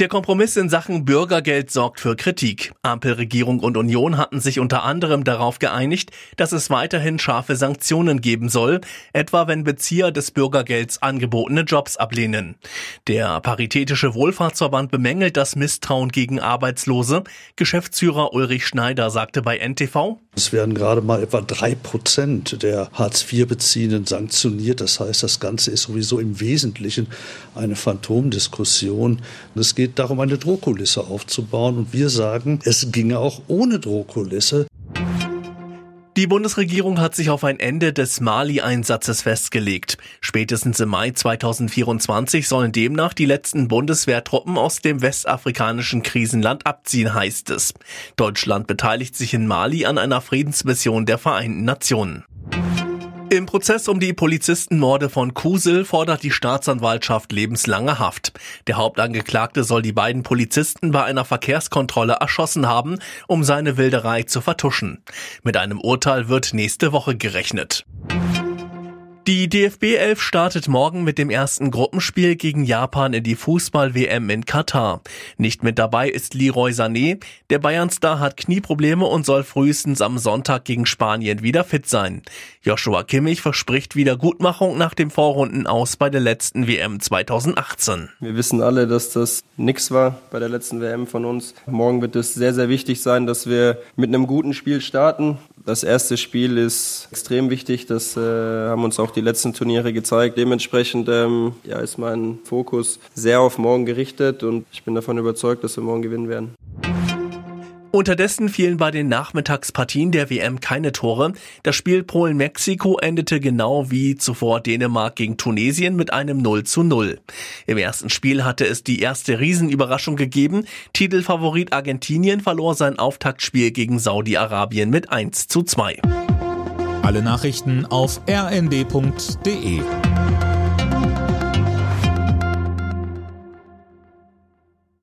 Der Kompromiss in Sachen Bürgergeld sorgt für Kritik. Ampelregierung und Union hatten sich unter anderem darauf geeinigt, dass es weiterhin scharfe Sanktionen geben soll, etwa wenn Bezieher des Bürgergelds angebotene Jobs ablehnen. Der Paritätische Wohlfahrtsverband bemängelt das Misstrauen gegen Arbeitslose. Geschäftsführer Ulrich Schneider sagte bei NTV, es werden gerade mal etwa drei Prozent der Hartz-IV-Beziehenden sanktioniert. Das heißt, das Ganze ist sowieso im Wesentlichen eine Phantomdiskussion. Es geht darum, eine Drohkulisse aufzubauen. Und wir sagen, es ginge auch ohne Drohkulisse. Die Bundesregierung hat sich auf ein Ende des Mali-Einsatzes festgelegt. Spätestens im Mai 2024 sollen demnach die letzten Bundeswehrtruppen aus dem westafrikanischen Krisenland abziehen, heißt es. Deutschland beteiligt sich in Mali an einer Friedensmission der Vereinten Nationen. Im Prozess um die Polizistenmorde von Kusel fordert die Staatsanwaltschaft lebenslange Haft. Der Hauptangeklagte soll die beiden Polizisten bei einer Verkehrskontrolle erschossen haben, um seine Wilderei zu vertuschen. Mit einem Urteil wird nächste Woche gerechnet. Die DFB 11 startet morgen mit dem ersten Gruppenspiel gegen Japan in die Fußball-WM in Katar. Nicht mit dabei ist Leroy Sané. Der Bayern-Star hat Knieprobleme und soll frühestens am Sonntag gegen Spanien wieder fit sein. Joshua Kimmich verspricht Wiedergutmachung nach dem Vorrunden aus bei der letzten WM 2018. Wir wissen alle, dass das nix war bei der letzten WM von uns. Morgen wird es sehr, sehr wichtig sein, dass wir mit einem guten Spiel starten. Das erste Spiel ist extrem wichtig. Das äh, haben uns auch die letzten Turniere gezeigt. Dementsprechend ähm, ja, ist mein Fokus sehr auf morgen gerichtet und ich bin davon überzeugt, dass wir morgen gewinnen werden. Unterdessen fielen bei den Nachmittagspartien der WM keine Tore. Das Spiel Polen-Mexiko endete genau wie zuvor Dänemark gegen Tunesien mit einem 0 zu 0. Im ersten Spiel hatte es die erste Riesenüberraschung gegeben. Titelfavorit Argentinien verlor sein Auftaktspiel gegen Saudi-Arabien mit 1 zu 2. Alle Nachrichten auf rnd.de